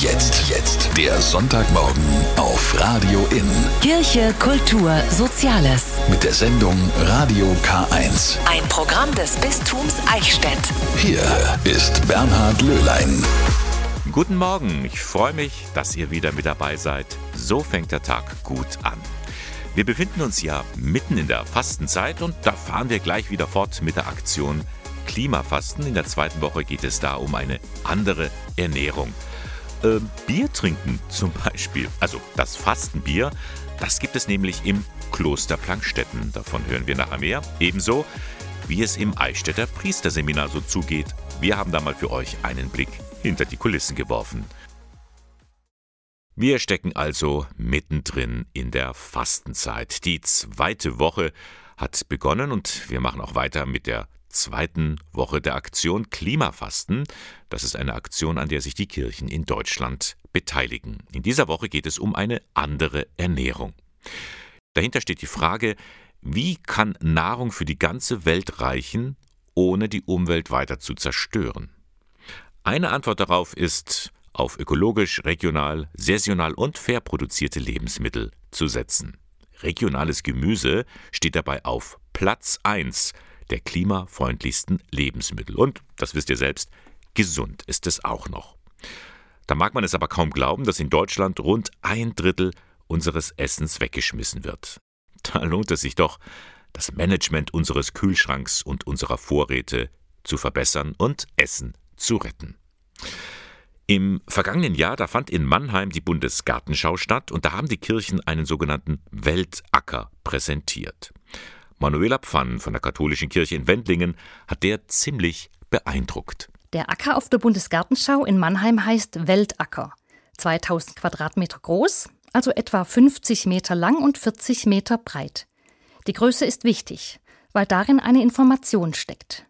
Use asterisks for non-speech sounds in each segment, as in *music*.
Jetzt, jetzt. Der Sonntagmorgen auf Radio In. Kirche, Kultur, Soziales. Mit der Sendung Radio K1. Ein Programm des Bistums Eichstätt. Hier ist Bernhard Löhlein. Guten Morgen, ich freue mich, dass ihr wieder mit dabei seid. So fängt der Tag gut an. Wir befinden uns ja mitten in der Fastenzeit und da fahren wir gleich wieder fort mit der Aktion Klimafasten. In der zweiten Woche geht es da um eine andere Ernährung. Äh, Bier trinken zum Beispiel, also das Fastenbier, das gibt es nämlich im Kloster Plankstetten. Davon hören wir nachher mehr. Ebenso wie es im Eichstätter Priesterseminar so zugeht. Wir haben da mal für euch einen Blick hinter die Kulissen geworfen. Wir stecken also mittendrin in der Fastenzeit. Die zweite Woche hat begonnen und wir machen auch weiter mit der zweiten Woche der Aktion Klimafasten. Das ist eine Aktion, an der sich die Kirchen in Deutschland beteiligen. In dieser Woche geht es um eine andere Ernährung. Dahinter steht die Frage, wie kann Nahrung für die ganze Welt reichen, ohne die Umwelt weiter zu zerstören? Eine Antwort darauf ist, auf ökologisch, regional, saisonal und fair produzierte Lebensmittel zu setzen. Regionales Gemüse steht dabei auf Platz 1 der klimafreundlichsten Lebensmittel. Und, das wisst ihr selbst, gesund ist es auch noch. Da mag man es aber kaum glauben, dass in Deutschland rund ein Drittel unseres Essens weggeschmissen wird. Da lohnt es sich doch, das Management unseres Kühlschranks und unserer Vorräte zu verbessern und Essen zu retten. Im vergangenen Jahr, da fand in Mannheim die Bundesgartenschau statt und da haben die Kirchen einen sogenannten Weltacker präsentiert. Manuela Pfann von der Katholischen Kirche in Wendlingen hat der ziemlich beeindruckt. Der Acker auf der Bundesgartenschau in Mannheim heißt Weltacker. 2000 Quadratmeter groß, also etwa 50 Meter lang und 40 Meter breit. Die Größe ist wichtig, weil darin eine Information steckt.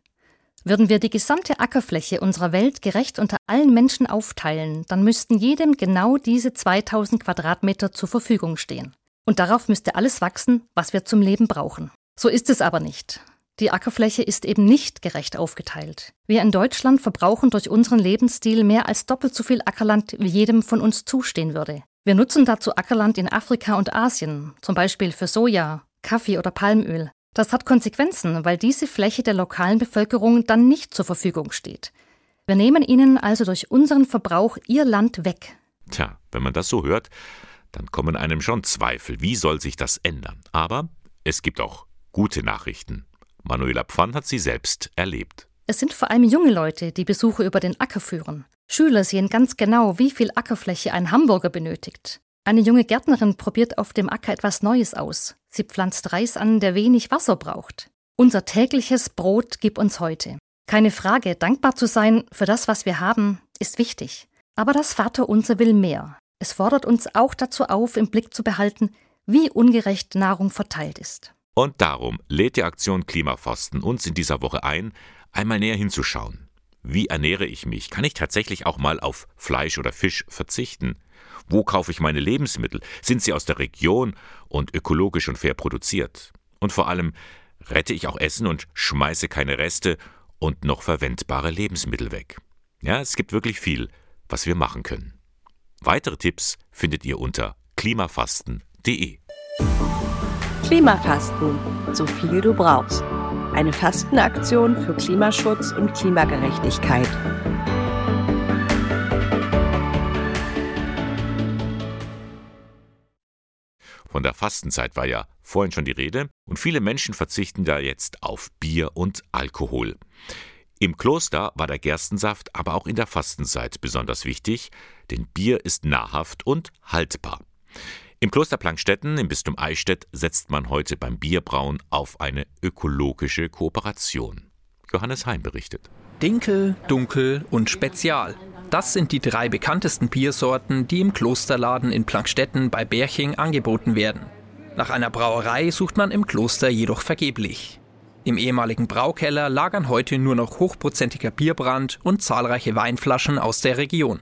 Würden wir die gesamte Ackerfläche unserer Welt gerecht unter allen Menschen aufteilen, dann müssten jedem genau diese 2000 Quadratmeter zur Verfügung stehen. Und darauf müsste alles wachsen, was wir zum Leben brauchen. So ist es aber nicht. Die Ackerfläche ist eben nicht gerecht aufgeteilt. Wir in Deutschland verbrauchen durch unseren Lebensstil mehr als doppelt so viel Ackerland, wie jedem von uns zustehen würde. Wir nutzen dazu Ackerland in Afrika und Asien, zum Beispiel für Soja, Kaffee oder Palmöl. Das hat Konsequenzen, weil diese Fläche der lokalen Bevölkerung dann nicht zur Verfügung steht. Wir nehmen ihnen also durch unseren Verbrauch ihr Land weg. Tja, wenn man das so hört, dann kommen einem schon Zweifel, wie soll sich das ändern. Aber es gibt auch Gute Nachrichten. Manuela Pfann hat sie selbst erlebt. Es sind vor allem junge Leute, die Besuche über den Acker führen. Schüler sehen ganz genau, wie viel Ackerfläche ein Hamburger benötigt. Eine junge Gärtnerin probiert auf dem Acker etwas Neues aus. Sie pflanzt Reis an, der wenig Wasser braucht. Unser tägliches Brot gib uns heute. Keine Frage, dankbar zu sein für das, was wir haben, ist wichtig. Aber das Vaterunser will mehr. Es fordert uns auch dazu auf, im Blick zu behalten, wie ungerecht Nahrung verteilt ist. Und darum lädt die Aktion Klimafasten uns in dieser Woche ein, einmal näher hinzuschauen. Wie ernähre ich mich? Kann ich tatsächlich auch mal auf Fleisch oder Fisch verzichten? Wo kaufe ich meine Lebensmittel? Sind sie aus der Region und ökologisch und fair produziert? Und vor allem, rette ich auch Essen und schmeiße keine Reste und noch verwendbare Lebensmittel weg? Ja, es gibt wirklich viel, was wir machen können. Weitere Tipps findet ihr unter klimafasten.de. Klimafasten, so viel du brauchst. Eine Fastenaktion für Klimaschutz und Klimagerechtigkeit. Von der Fastenzeit war ja vorhin schon die Rede und viele Menschen verzichten da jetzt auf Bier und Alkohol. Im Kloster war der Gerstensaft aber auch in der Fastenzeit besonders wichtig, denn Bier ist nahrhaft und haltbar. Im Kloster Plankstetten im Bistum Eichstätt setzt man heute beim Bierbrauen auf eine ökologische Kooperation. Johannes Heim berichtet. Dinkel, Dunkel und Spezial. Das sind die drei bekanntesten Biersorten, die im Klosterladen in Plankstetten bei Berching angeboten werden. Nach einer Brauerei sucht man im Kloster jedoch vergeblich. Im ehemaligen Braukeller lagern heute nur noch hochprozentiger Bierbrand und zahlreiche Weinflaschen aus der Region.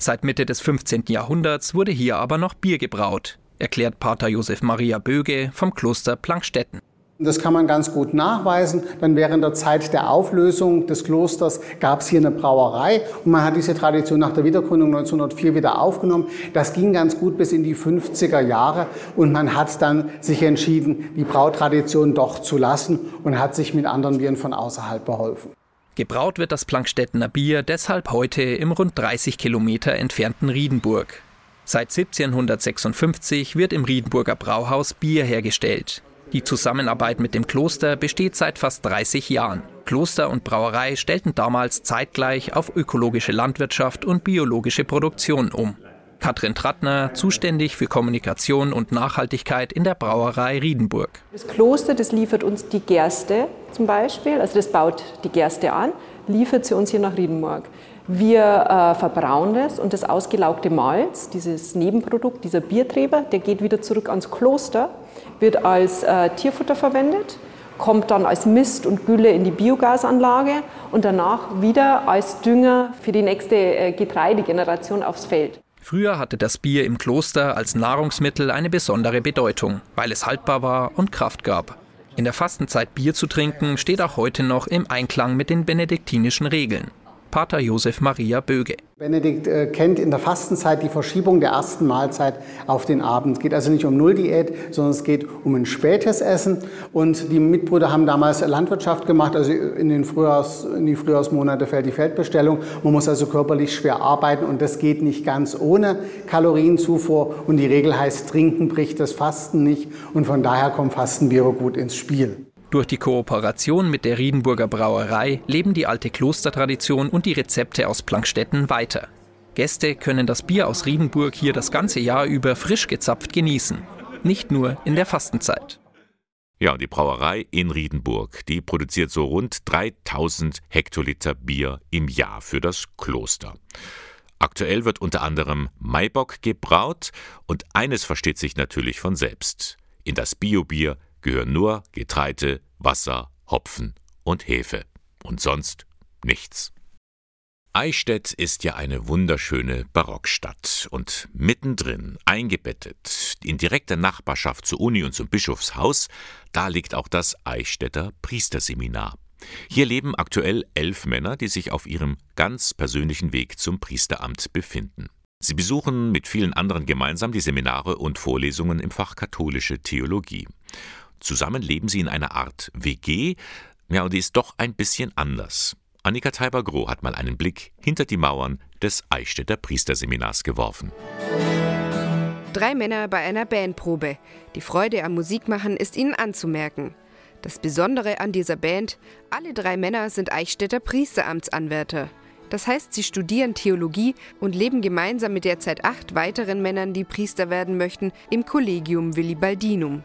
Seit Mitte des 15. Jahrhunderts wurde hier aber noch Bier gebraut, erklärt Pater Josef Maria Böge vom Kloster Plankstetten. Das kann man ganz gut nachweisen. Dann während der Zeit der Auflösung des Klosters gab es hier eine Brauerei und man hat diese Tradition nach der Wiedergründung 1904 wieder aufgenommen. Das ging ganz gut bis in die 50er Jahre und man hat dann sich entschieden, die Brautradition doch zu lassen und hat sich mit anderen Bieren von außerhalb beholfen. Gebraut wird das Plankstettener Bier deshalb heute im rund 30 Kilometer entfernten Riedenburg. Seit 1756 wird im Riedenburger Brauhaus Bier hergestellt. Die Zusammenarbeit mit dem Kloster besteht seit fast 30 Jahren. Kloster und Brauerei stellten damals zeitgleich auf ökologische Landwirtschaft und biologische Produktion um. Katrin Trattner, zuständig für Kommunikation und Nachhaltigkeit in der Brauerei Riedenburg. Das Kloster, das liefert uns die Gerste zum Beispiel, also das baut die Gerste an, liefert sie uns hier nach Riedenburg. Wir äh, verbrauen das und das ausgelaugte Malz, dieses Nebenprodukt, dieser Bierträber, der geht wieder zurück ans Kloster wird als äh, Tierfutter verwendet, kommt dann als Mist und Gülle in die Biogasanlage und danach wieder als Dünger für die nächste äh, Getreidegeneration aufs Feld. Früher hatte das Bier im Kloster als Nahrungsmittel eine besondere Bedeutung, weil es haltbar war und Kraft gab. In der Fastenzeit Bier zu trinken steht auch heute noch im Einklang mit den benediktinischen Regeln. Pater Josef Maria Böge. Benedikt äh, kennt in der Fastenzeit die Verschiebung der ersten Mahlzeit auf den Abend. Es geht also nicht um Nulldiät, sondern es geht um ein spätes Essen. Und die Mitbrüder haben damals Landwirtschaft gemacht, also in, den Frühjahrs, in die Frühjahrsmonate fällt die Feldbestellung. Man muss also körperlich schwer arbeiten und das geht nicht ganz ohne Kalorienzufuhr. Und die Regel heißt, trinken bricht das Fasten nicht. Und von daher kommt Fastenbiere gut ins Spiel. Durch die Kooperation mit der Riedenburger Brauerei leben die alte Klostertradition und die Rezepte aus Plankstetten weiter. Gäste können das Bier aus Riedenburg hier das ganze Jahr über frisch gezapft genießen, nicht nur in der Fastenzeit. Ja, die Brauerei in Riedenburg, die produziert so rund 3000 Hektoliter Bier im Jahr für das Kloster. Aktuell wird unter anderem Maibock gebraut und eines versteht sich natürlich von selbst. In das Biobier gehören nur Getreide, Wasser, Hopfen und Hefe. Und sonst nichts. Eichstätt ist ja eine wunderschöne Barockstadt und mittendrin, eingebettet, in direkter Nachbarschaft zur Uni und zum Bischofshaus, da liegt auch das Eichstätter Priesterseminar. Hier leben aktuell elf Männer, die sich auf ihrem ganz persönlichen Weg zum Priesteramt befinden. Sie besuchen mit vielen anderen gemeinsam die Seminare und Vorlesungen im Fach katholische Theologie. Zusammen leben sie in einer Art WG, ja, und die ist doch ein bisschen anders. Annika Teiber-Groh hat mal einen Blick hinter die Mauern des Eichstätter Priesterseminars geworfen. Drei Männer bei einer Bandprobe. Die Freude am Musikmachen ist ihnen anzumerken. Das Besondere an dieser Band, alle drei Männer sind Eichstätter Priesteramtsanwärter. Das heißt, sie studieren Theologie und leben gemeinsam mit derzeit acht weiteren Männern, die Priester werden möchten, im Collegium Willibaldinum.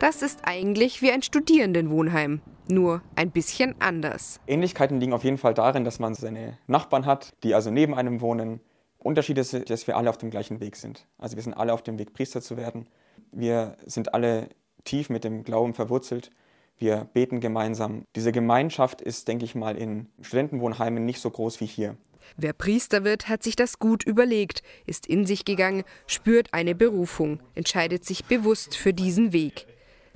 Das ist eigentlich wie ein Studierendenwohnheim, nur ein bisschen anders. Ähnlichkeiten liegen auf jeden Fall darin, dass man seine Nachbarn hat, die also neben einem wohnen. Unterschied ist, dass wir alle auf dem gleichen Weg sind. Also wir sind alle auf dem Weg, Priester zu werden. Wir sind alle tief mit dem Glauben verwurzelt. Wir beten gemeinsam. Diese Gemeinschaft ist, denke ich mal, in Studentenwohnheimen nicht so groß wie hier. Wer Priester wird, hat sich das gut überlegt, ist in sich gegangen, spürt eine Berufung, entscheidet sich bewusst für diesen Weg.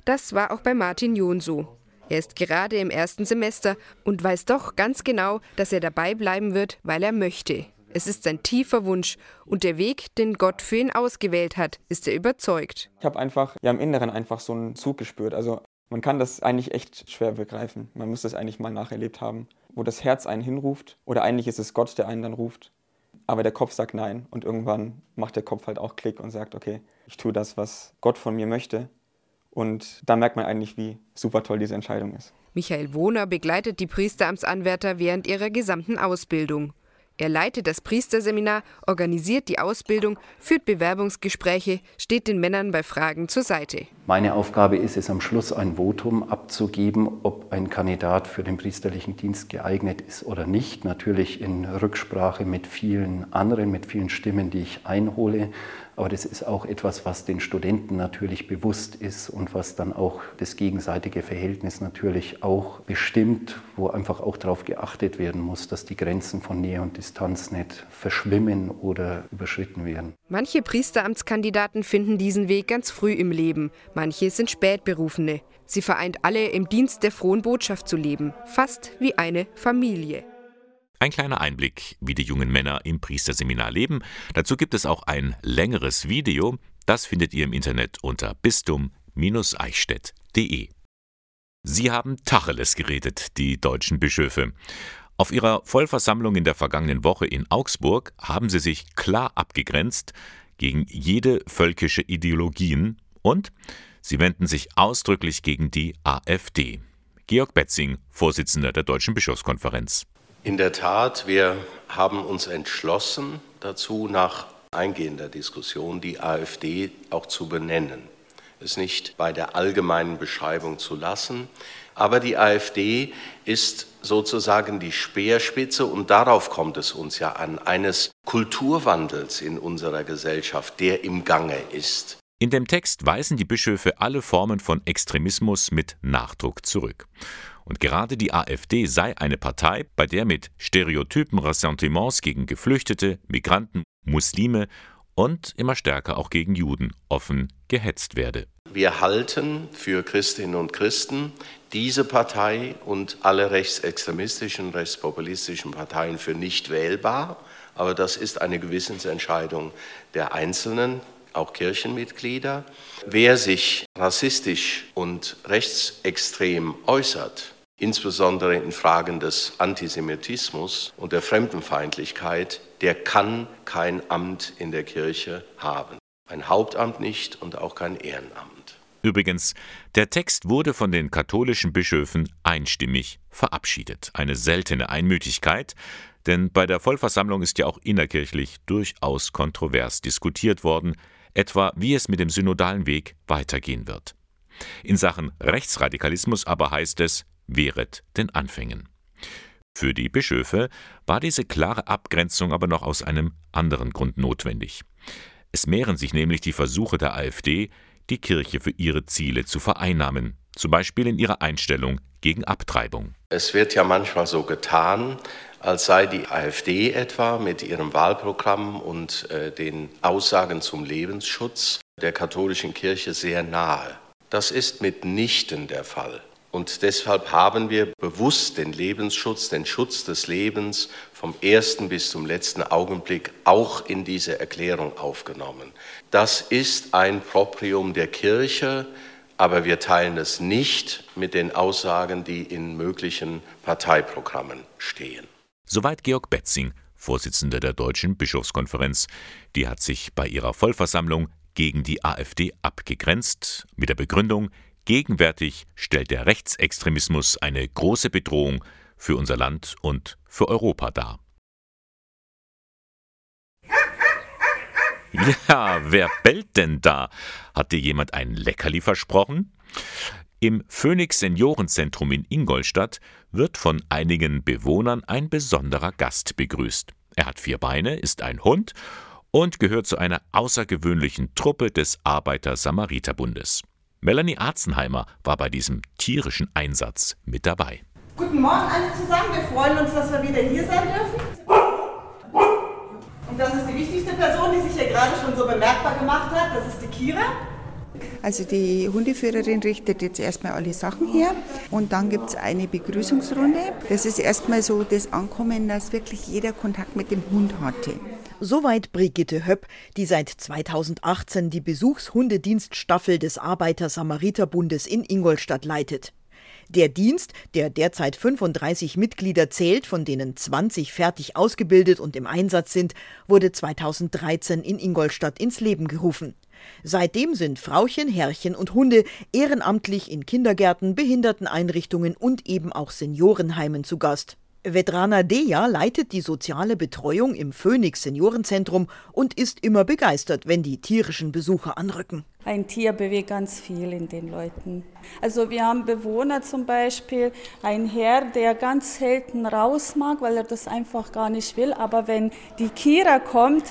Das war auch bei Martin John so. Er ist gerade im ersten Semester und weiß doch ganz genau, dass er dabei bleiben wird, weil er möchte. Es ist sein tiefer Wunsch und der Weg, den Gott für ihn ausgewählt hat, ist er überzeugt. Ich habe einfach ja im Inneren einfach so einen Zug gespürt. Also man kann das eigentlich echt schwer begreifen. Man muss das eigentlich mal nacherlebt haben, wo das Herz einen hinruft oder eigentlich ist es Gott, der einen dann ruft. Aber der Kopf sagt nein und irgendwann macht der Kopf halt auch Klick und sagt, okay, ich tue das, was Gott von mir möchte und da merkt man eigentlich, wie super toll diese Entscheidung ist. Michael Wohner begleitet die Priesteramtsanwärter während ihrer gesamten Ausbildung. Er leitet das Priesterseminar, organisiert die Ausbildung, führt Bewerbungsgespräche, steht den Männern bei Fragen zur Seite. Meine Aufgabe ist es, am Schluss ein Votum abzugeben, ob ein Kandidat für den priesterlichen Dienst geeignet ist oder nicht. Natürlich in Rücksprache mit vielen anderen, mit vielen Stimmen, die ich einhole. Aber das ist auch etwas, was den Studenten natürlich bewusst ist und was dann auch das gegenseitige Verhältnis natürlich auch bestimmt, wo einfach auch darauf geachtet werden muss, dass die Grenzen von Nähe und Distanz nicht verschwimmen oder überschritten werden. Manche Priesteramtskandidaten finden diesen Weg ganz früh im Leben, manche sind Spätberufene. Sie vereint alle im Dienst der frohen Botschaft zu leben, fast wie eine Familie. Ein kleiner Einblick, wie die jungen Männer im Priesterseminar leben. Dazu gibt es auch ein längeres Video. Das findet ihr im Internet unter bistum-eichstätt.de. Sie haben Tacheles geredet, die deutschen Bischöfe. Auf ihrer Vollversammlung in der vergangenen Woche in Augsburg haben sie sich klar abgegrenzt gegen jede völkische Ideologien und sie wenden sich ausdrücklich gegen die AfD. Georg Betzing, Vorsitzender der Deutschen Bischofskonferenz. In der Tat, wir haben uns entschlossen dazu, nach eingehender Diskussion die AfD auch zu benennen es nicht bei der allgemeinen Beschreibung zu lassen. Aber die AfD ist sozusagen die Speerspitze und darauf kommt es uns ja an, eines Kulturwandels in unserer Gesellschaft, der im Gange ist. In dem Text weisen die Bischöfe alle Formen von Extremismus mit Nachdruck zurück. Und gerade die AfD sei eine Partei, bei der mit Stereotypen Ressentiments gegen Geflüchtete, Migranten, Muslime und immer stärker auch gegen Juden offen gehetzt werde. Wir halten für Christinnen und Christen diese Partei und alle rechtsextremistischen, rechtspopulistischen Parteien für nicht wählbar. Aber das ist eine Gewissensentscheidung der Einzelnen, auch Kirchenmitglieder. Wer sich rassistisch und rechtsextrem äußert, insbesondere in Fragen des Antisemitismus und der Fremdenfeindlichkeit, der kann kein Amt in der Kirche haben. Ein Hauptamt nicht und auch kein Ehrenamt. Übrigens, der Text wurde von den katholischen Bischöfen einstimmig verabschiedet. Eine seltene Einmütigkeit, denn bei der Vollversammlung ist ja auch innerkirchlich durchaus kontrovers diskutiert worden, etwa wie es mit dem synodalen Weg weitergehen wird. In Sachen Rechtsradikalismus aber heißt es, wehret den Anfängen. Für die Bischöfe war diese klare Abgrenzung aber noch aus einem anderen Grund notwendig. Es mehren sich nämlich die Versuche der AfD, die Kirche für ihre Ziele zu vereinnahmen, zum Beispiel in ihrer Einstellung gegen Abtreibung. Es wird ja manchmal so getan, als sei die AfD etwa mit ihrem Wahlprogramm und äh, den Aussagen zum Lebensschutz der katholischen Kirche sehr nahe. Das ist mitnichten der Fall. Und deshalb haben wir bewusst den Lebensschutz, den Schutz des Lebens vom ersten bis zum letzten Augenblick auch in diese Erklärung aufgenommen. Das ist ein Proprium der Kirche, aber wir teilen es nicht mit den Aussagen, die in möglichen Parteiprogrammen stehen. Soweit Georg Betzing, Vorsitzender der Deutschen Bischofskonferenz. Die hat sich bei ihrer Vollversammlung gegen die AfD abgegrenzt, mit der Begründung, Gegenwärtig stellt der Rechtsextremismus eine große Bedrohung für unser Land und für Europa dar. *laughs* Ja, wer bellt denn da? Hat dir jemand ein Leckerli versprochen? Im Phoenix Seniorenzentrum in Ingolstadt wird von einigen Bewohnern ein besonderer Gast begrüßt. Er hat vier Beine, ist ein Hund und gehört zu einer außergewöhnlichen Truppe des Arbeiter-Samariter-Bundes. Melanie Arzenheimer war bei diesem tierischen Einsatz mit dabei. Guten Morgen alle zusammen. Wir freuen uns, dass wir wieder hier sein dürfen. Und das ist die wichtigste Person, die sich hier gerade schon so bemerkbar gemacht hat. Das ist die Kira. Also die Hundeführerin richtet jetzt erstmal alle Sachen her und dann gibt es eine Begrüßungsrunde. Das ist erstmal so das Ankommen, dass wirklich jeder Kontakt mit dem Hund hatte. Soweit Brigitte Höpp, die seit 2018 die Besuchshundedienststaffel des Arbeiter-Samariter-Bundes in Ingolstadt leitet. Der Dienst, der derzeit 35 Mitglieder zählt, von denen 20 fertig ausgebildet und im Einsatz sind, wurde 2013 in Ingolstadt ins Leben gerufen. Seitdem sind Frauchen, Herrchen und Hunde ehrenamtlich in Kindergärten, Behinderteneinrichtungen und eben auch Seniorenheimen zu Gast. Vedrana Deja leitet die soziale Betreuung im Phoenix Seniorenzentrum und ist immer begeistert, wenn die tierischen Besucher anrücken. Ein Tier bewegt ganz viel in den Leuten. Also wir haben Bewohner zum Beispiel, ein Herr, der ganz selten raus mag, weil er das einfach gar nicht will. Aber wenn die Kira kommt,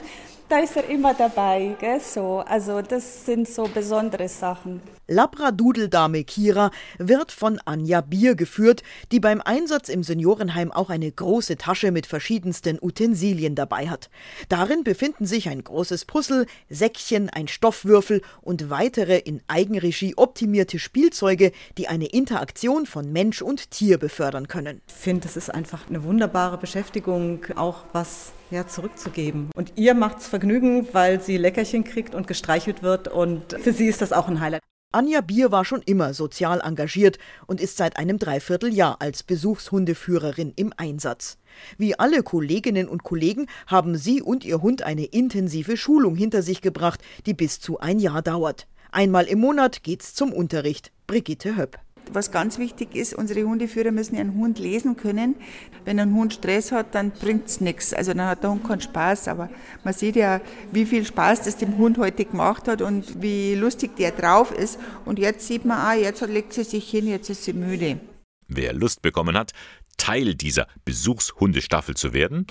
da ist er immer dabei. Gell? So, also das sind so besondere Sachen. Labradudeldame Kira wird von Anja Bier geführt, die beim Einsatz im Seniorenheim auch eine große Tasche mit verschiedensten Utensilien dabei hat. Darin befinden sich ein großes Puzzle, Säckchen, ein Stoffwürfel und weitere in Eigenregie optimierte Spielzeuge, die eine Interaktion von Mensch und Tier befördern können. Ich finde, es ist einfach eine wunderbare Beschäftigung, auch was ja, zurückzugeben. Und ihr macht es Vergnügen, weil sie Leckerchen kriegt und gestreichelt wird und für sie ist das auch ein Highlight. Anja Bier war schon immer sozial engagiert und ist seit einem Dreivierteljahr als Besuchshundeführerin im Einsatz. Wie alle Kolleginnen und Kollegen haben sie und ihr Hund eine intensive Schulung hinter sich gebracht, die bis zu ein Jahr dauert. Einmal im Monat geht's zum Unterricht. Brigitte Höpp. Was ganz wichtig ist, unsere Hundeführer müssen ihren Hund lesen können. Wenn ein Hund Stress hat, dann bringt es nichts. Also dann hat der Hund keinen Spaß. Aber man sieht ja, wie viel Spaß das dem Hund heute gemacht hat und wie lustig der drauf ist. Und jetzt sieht man, ah, jetzt legt sie sich hin, jetzt ist sie müde. Wer Lust bekommen hat, Teil dieser Besuchshundestaffel zu werden,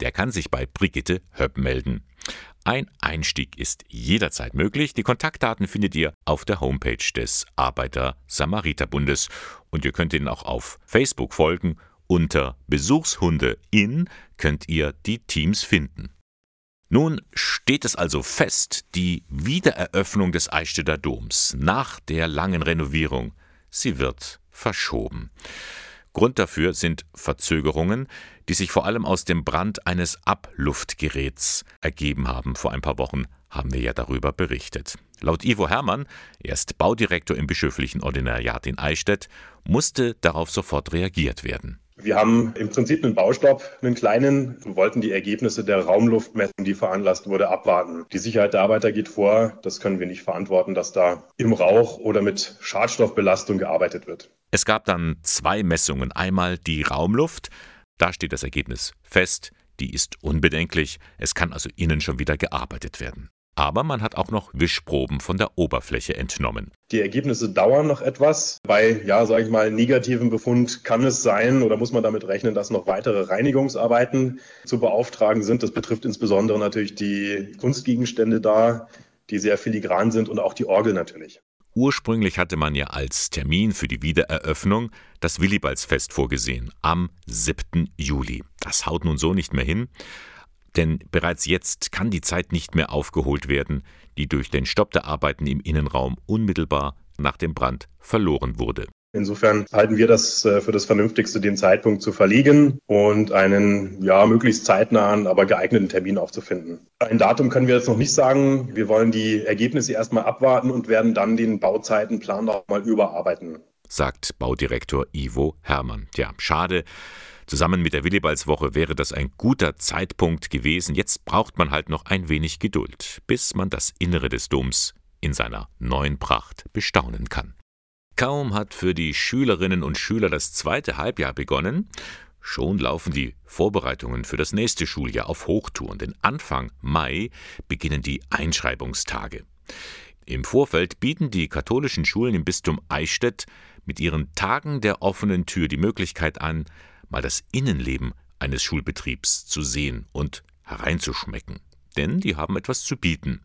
der kann sich bei Brigitte Höpp melden. Ein Einstieg ist jederzeit möglich. Die Kontaktdaten findet ihr auf der Homepage des Arbeiter-Samariter-Bundes und ihr könnt ihnen auch auf Facebook folgen. Unter Besuchshunde in könnt ihr die Teams finden. Nun steht es also fest, die Wiedereröffnung des Eichstätter Doms nach der langen Renovierung, sie wird verschoben. Grund dafür sind Verzögerungen, die sich vor allem aus dem Brand eines Abluftgeräts ergeben haben. Vor ein paar Wochen haben wir ja darüber berichtet. Laut Ivo Hermann, er ist Baudirektor im bischöflichen Ordinariat in Eichstätt, musste darauf sofort reagiert werden. Wir haben im Prinzip einen Baustopp, einen kleinen, und wollten die Ergebnisse der Raumluftmessung, die veranlasst wurde, abwarten. Die Sicherheit der Arbeiter geht vor. Das können wir nicht verantworten, dass da im Rauch oder mit Schadstoffbelastung gearbeitet wird. Es gab dann zwei Messungen. Einmal die Raumluft. Da steht das Ergebnis fest. Die ist unbedenklich. Es kann also innen schon wieder gearbeitet werden. Aber man hat auch noch Wischproben von der Oberfläche entnommen. Die Ergebnisse dauern noch etwas. Bei, ja, sage ich mal, negativen Befund kann es sein oder muss man damit rechnen, dass noch weitere Reinigungsarbeiten zu beauftragen sind. Das betrifft insbesondere natürlich die Kunstgegenstände da, die sehr filigran sind und auch die Orgel natürlich. Ursprünglich hatte man ja als Termin für die Wiedereröffnung das Willibaldsfest vorgesehen, am 7. Juli. Das haut nun so nicht mehr hin, denn bereits jetzt kann die Zeit nicht mehr aufgeholt werden, die durch den Stopp der Arbeiten im Innenraum unmittelbar nach dem Brand verloren wurde. Insofern halten wir das äh, für das Vernünftigste, den Zeitpunkt zu verlegen und einen ja möglichst zeitnahen, aber geeigneten Termin aufzufinden. Ein Datum können wir jetzt noch nicht sagen. Wir wollen die Ergebnisse erstmal abwarten und werden dann den Bauzeitenplan nochmal überarbeiten. Sagt Baudirektor Ivo Hermann. Tja, schade. Zusammen mit der Willibaldswoche wäre das ein guter Zeitpunkt gewesen. Jetzt braucht man halt noch ein wenig Geduld, bis man das Innere des Doms in seiner neuen Pracht bestaunen kann. Kaum hat für die Schülerinnen und Schüler das zweite Halbjahr begonnen, schon laufen die Vorbereitungen für das nächste Schuljahr auf Hochtouren, denn Anfang Mai beginnen die Einschreibungstage. Im Vorfeld bieten die katholischen Schulen im Bistum Eichstätt mit ihren Tagen der offenen Tür die Möglichkeit an, mal das Innenleben eines Schulbetriebs zu sehen und hereinzuschmecken. Denn die haben etwas zu bieten.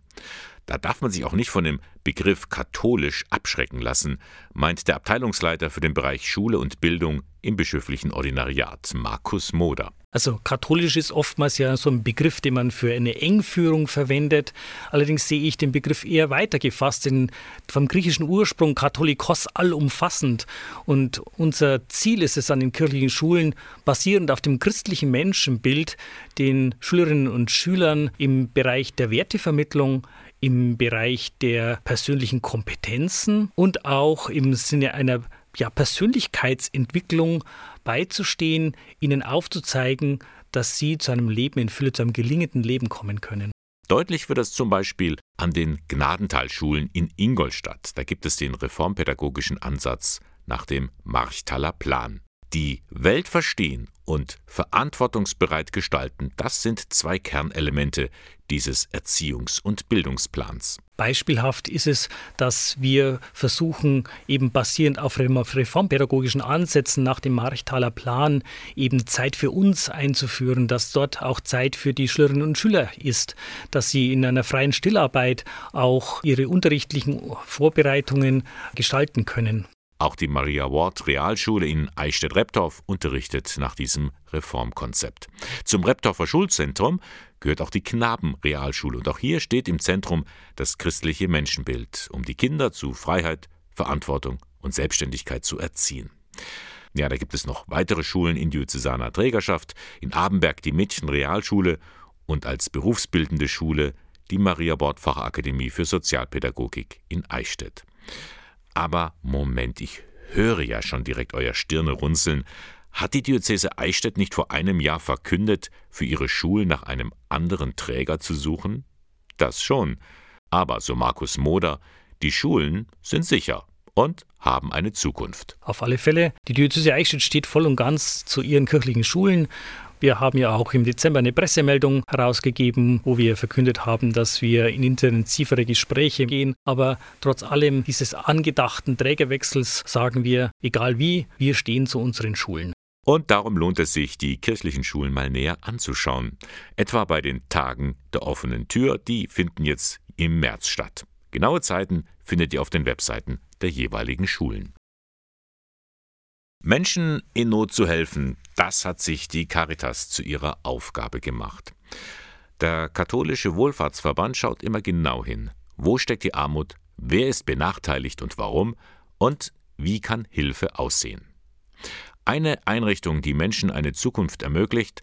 Da darf man sich auch nicht von dem Begriff katholisch abschrecken lassen, meint der Abteilungsleiter für den Bereich Schule und Bildung im bischöflichen Ordinariat, Markus Moder. Also katholisch ist oftmals ja so ein Begriff, den man für eine Engführung verwendet. Allerdings sehe ich den Begriff eher weitergefasst, in, vom griechischen Ursprung katholikos allumfassend. Und unser Ziel ist es an den kirchlichen Schulen, basierend auf dem christlichen Menschenbild, den Schülerinnen und Schülern im Bereich der Wertevermittlung, im Bereich der persönlichen Kompetenzen und auch im Sinne einer ja, Persönlichkeitsentwicklung beizustehen, ihnen aufzuzeigen, dass sie zu einem Leben in Fülle, zu einem gelingenden Leben kommen können. Deutlich wird das zum Beispiel an den Gnadentalschulen in Ingolstadt. Da gibt es den reformpädagogischen Ansatz nach dem Marchtaler Plan. Die Welt verstehen und verantwortungsbereit gestalten, das sind zwei Kernelemente dieses Erziehungs- und Bildungsplans. Beispielhaft ist es, dass wir versuchen, eben basierend auf reformpädagogischen Ansätzen nach dem Marchtaler Plan eben Zeit für uns einzuführen, dass dort auch Zeit für die Schülerinnen und Schüler ist, dass sie in einer freien Stillarbeit auch ihre unterrichtlichen Vorbereitungen gestalten können. Auch die Maria Ward Realschule in Eichstätt-Reptorf unterrichtet nach diesem Reformkonzept. Zum Reptorfer Schulzentrum gehört auch die Knabenrealschule und auch hier steht im Zentrum das christliche Menschenbild, um die Kinder zu Freiheit, Verantwortung und Selbstständigkeit zu erziehen. Ja, da gibt es noch weitere Schulen in diözesaner Trägerschaft, in Abenberg die Mädchenrealschule und als berufsbildende Schule die Maria Bord Fachakademie für Sozialpädagogik in Eichstätt. Aber Moment, ich höre ja schon direkt euer Stirne runzeln. Hat die Diözese Eichstätt nicht vor einem Jahr verkündet, für ihre Schulen nach einem anderen Träger zu suchen? Das schon. Aber, so Markus Moder, die Schulen sind sicher und haben eine Zukunft. Auf alle Fälle, die Diözese Eichstätt steht voll und ganz zu ihren kirchlichen Schulen wir haben ja auch im Dezember eine Pressemeldung herausgegeben, wo wir verkündet haben, dass wir in intensivere Gespräche gehen. Aber trotz allem dieses angedachten Trägerwechsels sagen wir, egal wie, wir stehen zu unseren Schulen. Und darum lohnt es sich, die kirchlichen Schulen mal näher anzuschauen. Etwa bei den Tagen der offenen Tür, die finden jetzt im März statt. Genaue Zeiten findet ihr auf den Webseiten der jeweiligen Schulen. Menschen in Not zu helfen, das hat sich die Caritas zu ihrer Aufgabe gemacht. Der katholische Wohlfahrtsverband schaut immer genau hin. Wo steckt die Armut? Wer ist benachteiligt und warum? Und wie kann Hilfe aussehen? Eine Einrichtung, die Menschen eine Zukunft ermöglicht,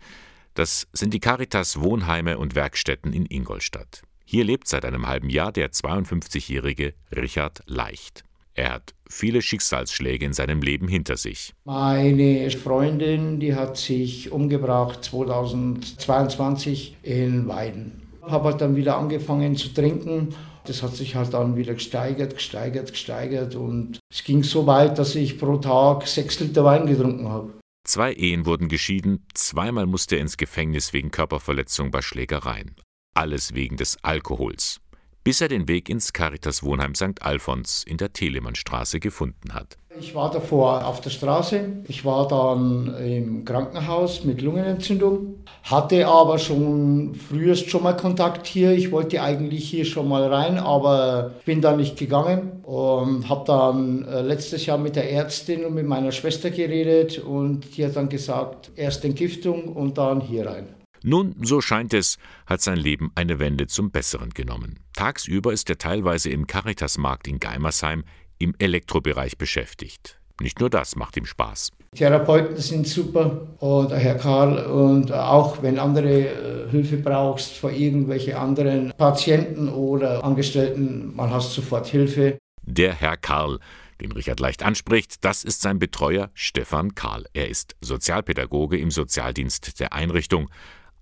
das sind die Caritas Wohnheime und Werkstätten in Ingolstadt. Hier lebt seit einem halben Jahr der 52-jährige Richard Leicht. Er hat viele Schicksalsschläge in seinem Leben hinter sich. Meine Freundin, die hat sich umgebracht 2022 in Weiden. Ich habe halt dann wieder angefangen zu trinken. Das hat sich halt dann wieder gesteigert, gesteigert, gesteigert und es ging so weit, dass ich pro Tag sechs Liter Wein getrunken habe. Zwei Ehen wurden geschieden, zweimal musste er ins Gefängnis wegen Körperverletzung bei Schlägereien. Alles wegen des Alkohols bis er den Weg ins Caritas Wohnheim St. Alfons in der Telemannstraße gefunden hat. Ich war davor auf der Straße, ich war dann im Krankenhaus mit Lungenentzündung, hatte aber schon frühest schon mal Kontakt hier. Ich wollte eigentlich hier schon mal rein, aber bin da nicht gegangen und habe dann äh, letztes Jahr mit der Ärztin und mit meiner Schwester geredet und die hat dann gesagt, erst Entgiftung und dann hier rein. Nun, so scheint es, hat sein Leben eine Wende zum Besseren genommen. Tagsüber ist er teilweise im Caritasmarkt in Geimersheim im Elektrobereich beschäftigt. Nicht nur das macht ihm Spaß. Therapeuten sind super und Herr Karl und auch wenn andere äh, Hilfe brauchst vor irgendwelche anderen Patienten oder Angestellten, man hast sofort Hilfe. Der Herr Karl, den Richard leicht anspricht, das ist sein Betreuer Stefan Karl. Er ist Sozialpädagoge im Sozialdienst der Einrichtung.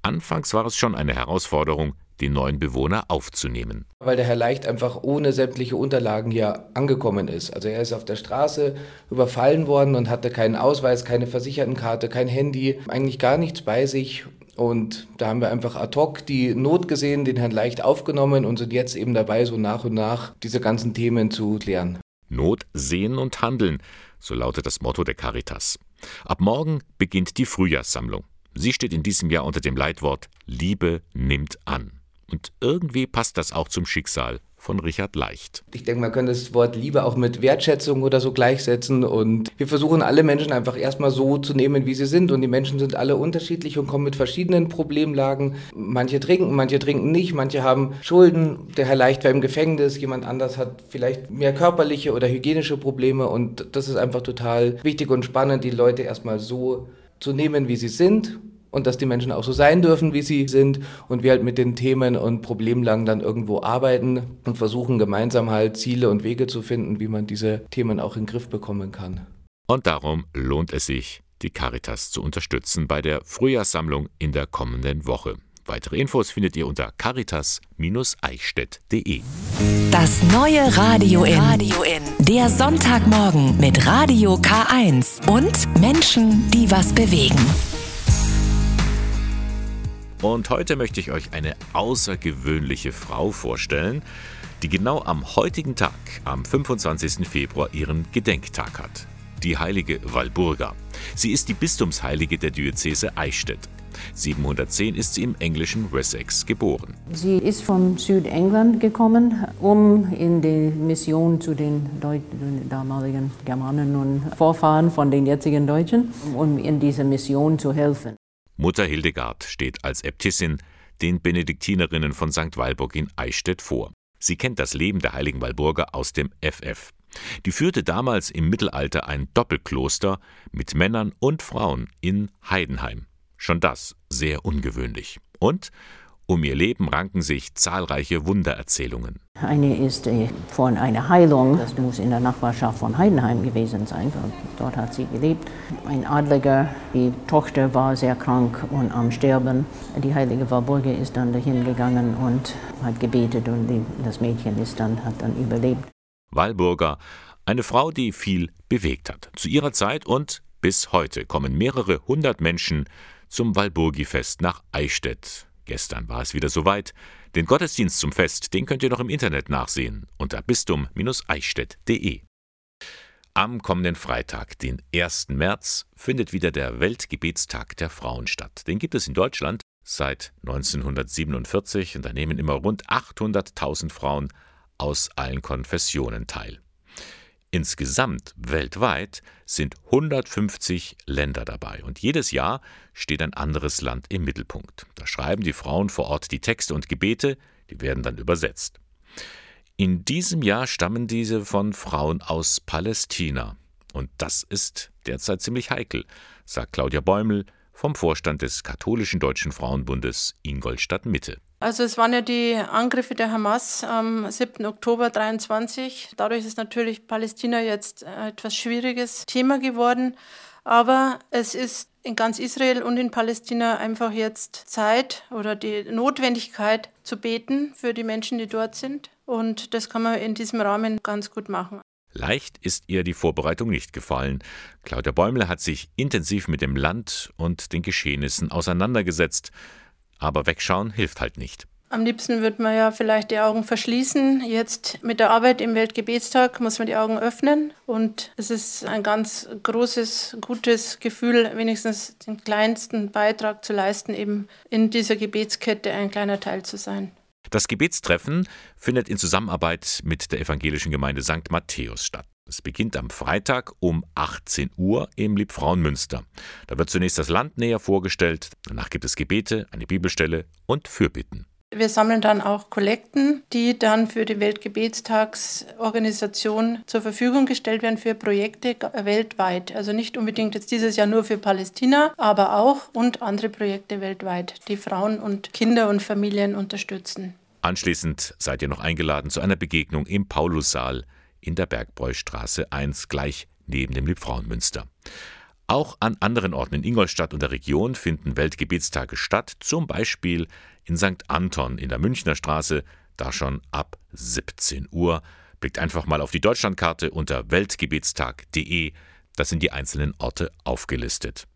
Anfangs war es schon eine Herausforderung, die neuen Bewohner aufzunehmen. Weil der Herr Leicht einfach ohne sämtliche Unterlagen hier angekommen ist. Also er ist auf der Straße überfallen worden und hatte keinen Ausweis, keine Versichertenkarte, kein Handy, eigentlich gar nichts bei sich. Und da haben wir einfach ad hoc die Not gesehen, den Herrn Leicht aufgenommen und sind jetzt eben dabei, so nach und nach diese ganzen Themen zu klären. Not sehen und handeln, so lautet das Motto der Caritas. Ab morgen beginnt die Frühjahrssammlung. Sie steht in diesem Jahr unter dem Leitwort Liebe nimmt an. Und irgendwie passt das auch zum Schicksal von Richard Leicht. Ich denke, man könnte das Wort Liebe auch mit Wertschätzung oder so gleichsetzen. Und wir versuchen alle Menschen einfach erstmal so zu nehmen, wie sie sind. Und die Menschen sind alle unterschiedlich und kommen mit verschiedenen Problemlagen. Manche trinken, manche trinken nicht, manche haben Schulden. Der Herr Leicht war im Gefängnis, jemand anders hat vielleicht mehr körperliche oder hygienische Probleme. Und das ist einfach total wichtig und spannend, die Leute erstmal so zu nehmen, wie sie sind und dass die Menschen auch so sein dürfen, wie sie sind und wir halt mit den Themen und Problemlagen dann irgendwo arbeiten und versuchen gemeinsam halt Ziele und Wege zu finden, wie man diese Themen auch in den Griff bekommen kann. Und darum lohnt es sich, die Caritas zu unterstützen bei der Frühjahrssammlung in der kommenden Woche. Weitere Infos findet ihr unter caritas-eichstätt.de. Das neue Radio in. Radio in. Der Sonntagmorgen mit Radio K1 und Menschen, die was bewegen. Und heute möchte ich euch eine außergewöhnliche Frau vorstellen, die genau am heutigen Tag, am 25. Februar, ihren Gedenktag hat. Die heilige Walburga. Sie ist die Bistumsheilige der Diözese Eichstätt. 710 ist sie im englischen Wessex geboren. Sie ist von Südengland gekommen, um in die Mission zu den, Deut damaligen Germanen und Vorfahren von den jetzigen Deutschen, um in dieser Mission zu helfen. Mutter Hildegard steht als Äbtissin den Benediktinerinnen von St. Walburg in Eichstätt vor. Sie kennt das Leben der heiligen Walburga aus dem FF. Die führte damals im Mittelalter ein Doppelkloster mit Männern und Frauen in Heidenheim. Schon das sehr ungewöhnlich. Und um ihr Leben ranken sich zahlreiche Wundererzählungen. Eine ist äh, von einer Heilung, das muss in der Nachbarschaft von Heidenheim gewesen sein, dort hat sie gelebt. Ein Adliger, die Tochter war sehr krank und am Sterben. Die heilige Walburga ist dann dahin gegangen und hat gebetet und das Mädchen ist dann, hat dann überlebt. Walburga, eine Frau, die viel bewegt hat. Zu ihrer Zeit und bis heute kommen mehrere hundert Menschen zum Walburgifest nach Eichstätt. Gestern war es wieder soweit. Den Gottesdienst zum Fest, den könnt ihr noch im Internet nachsehen unter bistum-eichstätt.de. Am kommenden Freitag, den 1. März, findet wieder der Weltgebetstag der Frauen statt. Den gibt es in Deutschland seit 1947 und da nehmen immer rund 800.000 Frauen aus allen Konfessionen teil. Insgesamt weltweit sind 150 Länder dabei und jedes Jahr steht ein anderes Land im Mittelpunkt. Da schreiben die Frauen vor Ort die Texte und Gebete, die werden dann übersetzt. In diesem Jahr stammen diese von Frauen aus Palästina. Und das ist derzeit ziemlich heikel, sagt Claudia Bäumel vom Vorstand des Katholischen Deutschen Frauenbundes Ingolstadt Mitte. Also es waren ja die Angriffe der Hamas am 7. Oktober 23. Dadurch ist natürlich Palästina jetzt ein etwas schwieriges Thema geworden. Aber es ist in ganz Israel und in Palästina einfach jetzt Zeit oder die Notwendigkeit zu beten für die Menschen, die dort sind. Und das kann man in diesem Rahmen ganz gut machen. Leicht ist ihr die Vorbereitung nicht gefallen. Claudia Bäumle hat sich intensiv mit dem Land und den Geschehnissen auseinandergesetzt. Aber wegschauen hilft halt nicht. Am liebsten würde man ja vielleicht die Augen verschließen. Jetzt mit der Arbeit im Weltgebetstag muss man die Augen öffnen. Und es ist ein ganz großes, gutes Gefühl, wenigstens den kleinsten Beitrag zu leisten, eben in dieser Gebetskette ein kleiner Teil zu sein. Das Gebetstreffen findet in Zusammenarbeit mit der evangelischen Gemeinde St. Matthäus statt. Es beginnt am Freitag um 18 Uhr im Liebfrauenmünster. Da wird zunächst das Land näher vorgestellt, danach gibt es Gebete, eine Bibelstelle und Fürbitten. Wir sammeln dann auch Kollekten, die dann für die Weltgebetstagsorganisation zur Verfügung gestellt werden für Projekte weltweit. Also nicht unbedingt jetzt dieses Jahr nur für Palästina, aber auch und andere Projekte weltweit, die Frauen und Kinder und Familien unterstützen. Anschließend seid ihr noch eingeladen zu einer Begegnung im Paulussaal in der Bergbräustraße 1 gleich neben dem Liebfrauenmünster. Auch an anderen Orten in Ingolstadt und der Region finden Weltgebetstage statt, zum Beispiel in St. Anton in der Münchner Straße, da schon ab 17 Uhr. Blickt einfach mal auf die Deutschlandkarte unter weltgebetstag.de, da sind die einzelnen Orte aufgelistet.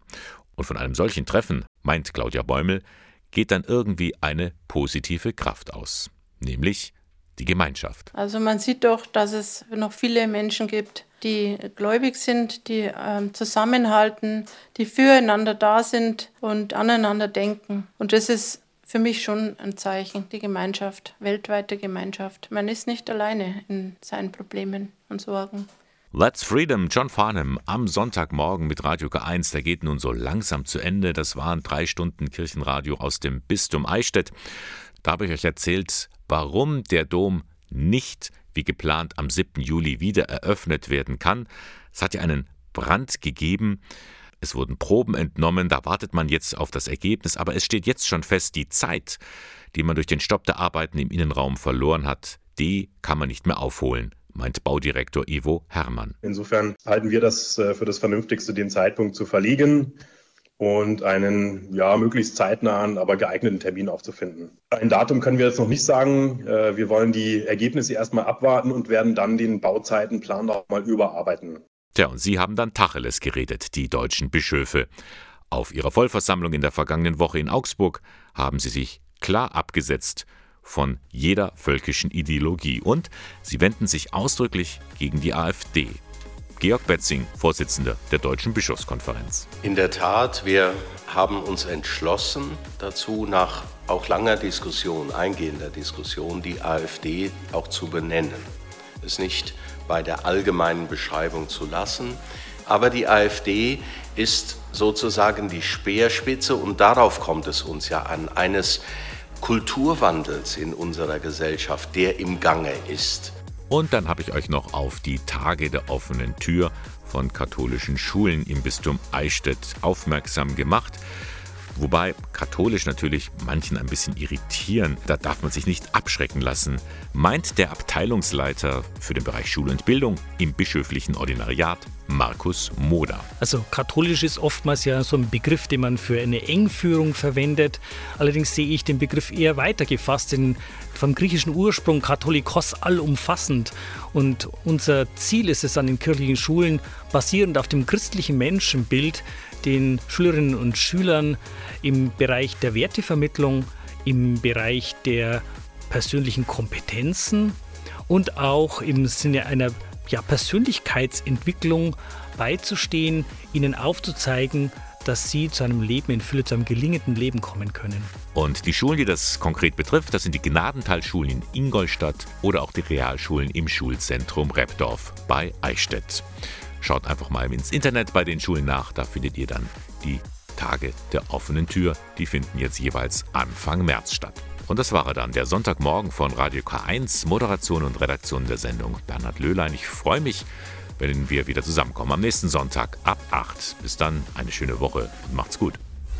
Und von einem solchen Treffen, meint Claudia Bäumel, geht dann irgendwie eine positive Kraft aus, nämlich die Gemeinschaft. Also man sieht doch, dass es noch viele Menschen gibt, die gläubig sind, die äh, zusammenhalten, die füreinander da sind und aneinander denken. Und das ist für mich schon ein Zeichen, die Gemeinschaft, weltweite Gemeinschaft. Man ist nicht alleine in seinen Problemen und Sorgen. Let's Freedom, John Farnham am Sonntagmorgen mit Radio K1. Der geht nun so langsam zu Ende. Das waren drei Stunden Kirchenradio aus dem Bistum Eichstätt. Da habe ich euch erzählt, warum der Dom nicht wie geplant am 7. Juli wieder eröffnet werden kann. Es hat ja einen Brand gegeben. Es wurden Proben entnommen, da wartet man jetzt auf das Ergebnis, aber es steht jetzt schon fest, die Zeit, die man durch den Stopp der Arbeiten im Innenraum verloren hat, die kann man nicht mehr aufholen meint Baudirektor Ivo Hermann. Insofern halten wir das äh, für das Vernünftigste, den Zeitpunkt zu verlegen. Und einen ja, möglichst zeitnahen, aber geeigneten Termin aufzufinden. Ein Datum können wir jetzt noch nicht sagen. Äh, wir wollen die Ergebnisse erstmal abwarten und werden dann den Bauzeitenplan noch mal überarbeiten. Tja, und Sie haben dann Tacheles geredet, die deutschen Bischöfe. Auf ihrer Vollversammlung in der vergangenen Woche in Augsburg haben sie sich klar abgesetzt von jeder völkischen Ideologie und sie wenden sich ausdrücklich gegen die AfD. Georg Betzing, Vorsitzender der Deutschen Bischofskonferenz. In der Tat, wir haben uns entschlossen dazu, nach auch langer Diskussion, eingehender Diskussion, die AfD auch zu benennen. Es nicht bei der allgemeinen Beschreibung zu lassen. Aber die AfD ist sozusagen die Speerspitze und darauf kommt es uns ja an, eines Kulturwandels in unserer Gesellschaft, der im Gange ist. Und dann habe ich euch noch auf die Tage der offenen Tür von katholischen Schulen im Bistum Eichstätt aufmerksam gemacht. Wobei katholisch natürlich manchen ein bisschen irritieren, da darf man sich nicht abschrecken lassen, meint der Abteilungsleiter für den Bereich Schule und Bildung im bischöflichen Ordinariat Markus Moder. Also katholisch ist oftmals ja so ein Begriff, den man für eine Engführung verwendet. Allerdings sehe ich den Begriff eher weiter gefasst, denn vom griechischen Ursprung Katholikos allumfassend. Und unser Ziel ist es an den kirchlichen Schulen, basierend auf dem christlichen Menschenbild, den Schülerinnen und Schülern im Bereich der Wertevermittlung, im Bereich der persönlichen Kompetenzen und auch im Sinne einer ja, Persönlichkeitsentwicklung beizustehen, ihnen aufzuzeigen, dass sie zu einem Leben in Fülle, zu einem gelingenden Leben kommen können. Und die Schulen, die das konkret betrifft, das sind die Gnadentalschulen in Ingolstadt oder auch die Realschulen im Schulzentrum Repdorf bei Eichstätt. Schaut einfach mal ins Internet bei den Schulen nach, da findet ihr dann die Tage der offenen Tür. Die finden jetzt jeweils Anfang März statt. Und das war er dann, der Sonntagmorgen von Radio K1, Moderation und Redaktion der Sendung Bernhard Löhlein. Ich freue mich, wenn wir wieder zusammenkommen am nächsten Sonntag ab 8. Bis dann, eine schöne Woche und macht's gut.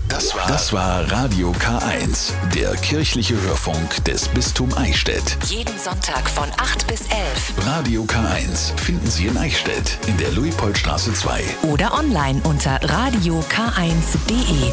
Das war, das war Radio K1, der kirchliche Hörfunk des Bistum Eichstätt. Jeden Sonntag von 8 bis 11. Radio K1 finden Sie in Eichstätt in der Luitpoldstraße 2. Oder online unter radiok1.de.